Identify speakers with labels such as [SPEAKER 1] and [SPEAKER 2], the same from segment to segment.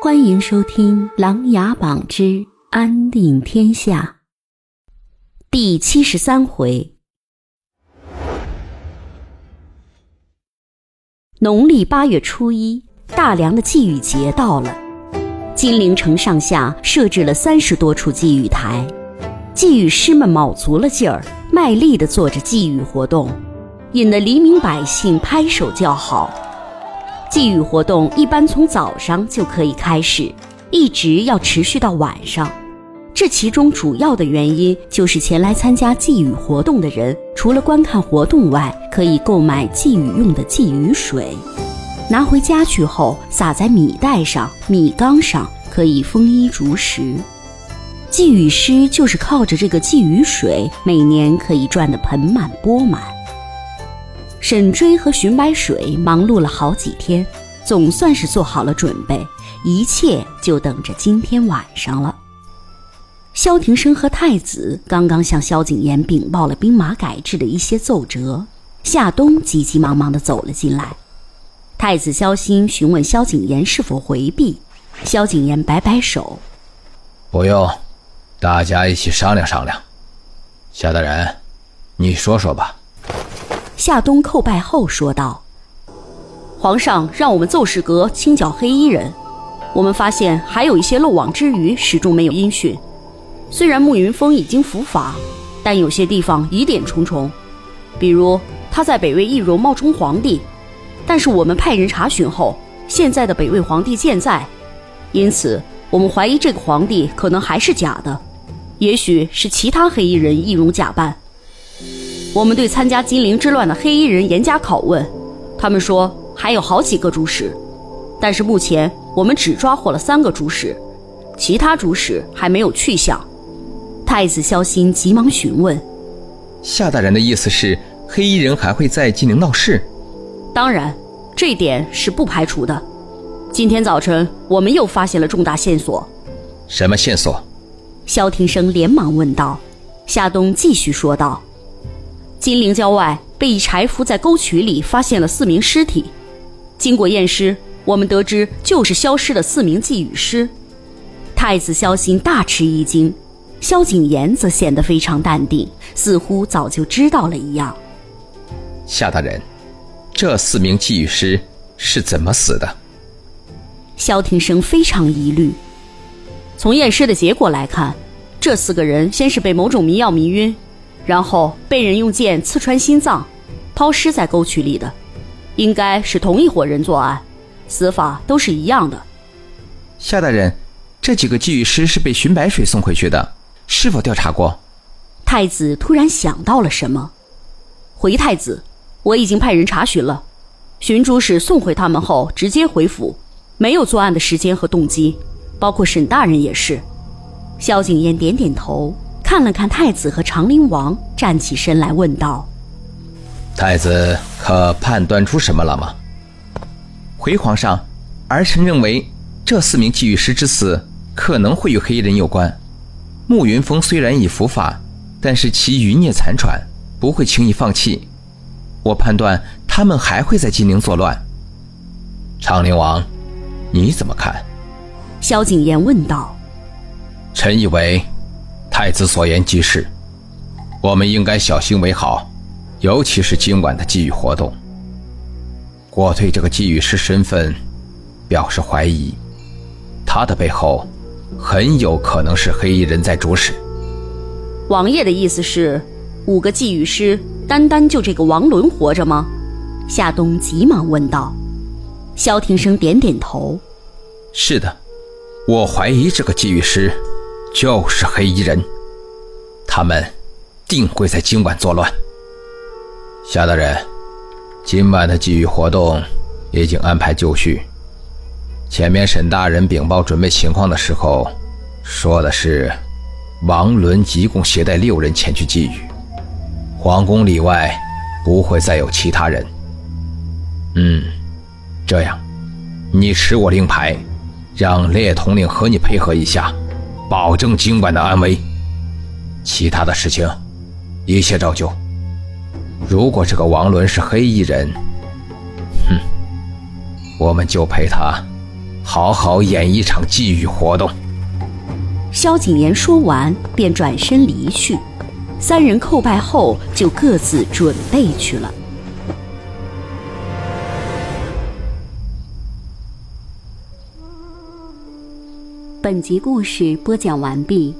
[SPEAKER 1] 欢迎收听《琅琊榜之安定天下》第七十三回。农历八月初一，大梁的祭雨节到了。金陵城上下设置了三十多处祭雨台，祭雨师们卯足了劲儿，卖力地做着祭雨活动，引得黎民百姓拍手叫好。祭雨活动一般从早上就可以开始，一直要持续到晚上。这其中主要的原因就是前来参加祭雨活动的人，除了观看活动外，可以购买祭雨用的祭雨水，拿回家去后撒在米袋上、米缸上，可以丰衣足食。祭雨师就是靠着这个祭雨水，每年可以赚得盆满钵满。沈追和寻白水忙碌了好几天，总算是做好了准备，一切就等着今天晚上了。萧庭生和太子刚刚向萧景琰禀报了兵马改制的一些奏折，夏冬急急忙忙地走了进来。太子萧欣询问萧景琰是否回避，萧景琰摆摆手：“
[SPEAKER 2] 不用，大家一起商量商量。”夏大人，你说说吧。
[SPEAKER 1] 夏冬叩拜后说道：“皇上让我们奏事阁清剿黑衣人，我们发现还有一些漏网之鱼，始终没有音讯。虽然慕云峰已经伏法，但有些地方疑点重重，比如他在北魏易容冒充皇帝，但是我们派人查询后，现在的北魏皇帝健在，因此我们怀疑这个皇帝可能还是假的，也许是其他黑衣人易容假扮。”我们对参加金陵之乱的黑衣人严加拷问，他们说还有好几个主使，但是目前我们只抓获了三个主使，其他主使还没有去向。太子萧欣急忙询问：“
[SPEAKER 2] 夏大人的意思是，黑衣人还会在金陵闹事？”“
[SPEAKER 1] 当然，这点是不排除的。今天早晨我们又发现了重大线索。”“
[SPEAKER 2] 什么线索？”
[SPEAKER 1] 萧庭生连忙问道。夏冬继续说道。金陵郊外被一柴夫在沟渠里发现了四名尸体，经过验尸，我们得知就是消失的四名祭雨师。太子萧心大吃一惊，萧景琰则显得非常淡定，似乎早就知道了一样。
[SPEAKER 2] 夏大人，这四名祭雨师是怎么死的？
[SPEAKER 1] 萧庭生非常疑虑。从验尸的结果来看，这四个人先是被某种迷药迷晕。然后被人用剑刺穿心脏，抛尸在沟渠里的，应该是同一伙人作案，死法都是一样的。
[SPEAKER 2] 夏大人，这几个祭语师是被寻白水送回去的，是否调查过？
[SPEAKER 1] 太子突然想到了什么，回太子，我已经派人查询了，寻主使送回他们后直接回府，没有作案的时间和动机，包括沈大人也是。萧景琰点点头。看了看太子和长陵王，站起身来问道：“
[SPEAKER 2] 太子可判断出什么了吗？”
[SPEAKER 3] 回皇上，儿臣认为这四名祭玉师之死可能会与黑衣人有关。慕云峰虽然已伏法，但是其余孽残喘，不会轻易放弃。我判断他们还会在金陵作乱。
[SPEAKER 2] 长陵王，你怎么看？
[SPEAKER 1] 萧景琰问道。
[SPEAKER 2] 臣以为。太子所言极是，我们应该小心为好，尤其是今晚的祭雨活动。我对这个祭雨师身份表示怀疑，他的背后很有可能是黑衣人在主使。
[SPEAKER 1] 王爷的意思是，五个祭雨师单单就这个王伦活着吗？夏冬急忙问道。萧庭生点点头：“
[SPEAKER 3] 是的，
[SPEAKER 2] 我怀疑这个祭雨师。”就是黑衣人，他们定会在今晚作乱。夏大人，今晚的祭雨活动已经安排就绪。前面沈大人禀报准备情况的时候，说的是王伦一共携带六人前去祭雨，皇宫里外不会再有其他人。嗯，这样，你持我令牌，让列统领和你配合一下。保证今晚的安危。其他的事情，一切照旧。如果这个王伦是黑衣人，哼，我们就陪他好好演一场祭雨活动。
[SPEAKER 1] 萧景琰说完，便转身离去。三人叩拜后，就各自准备去了。本集故事播讲完毕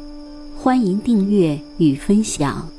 [SPEAKER 1] 欢迎订阅与分享。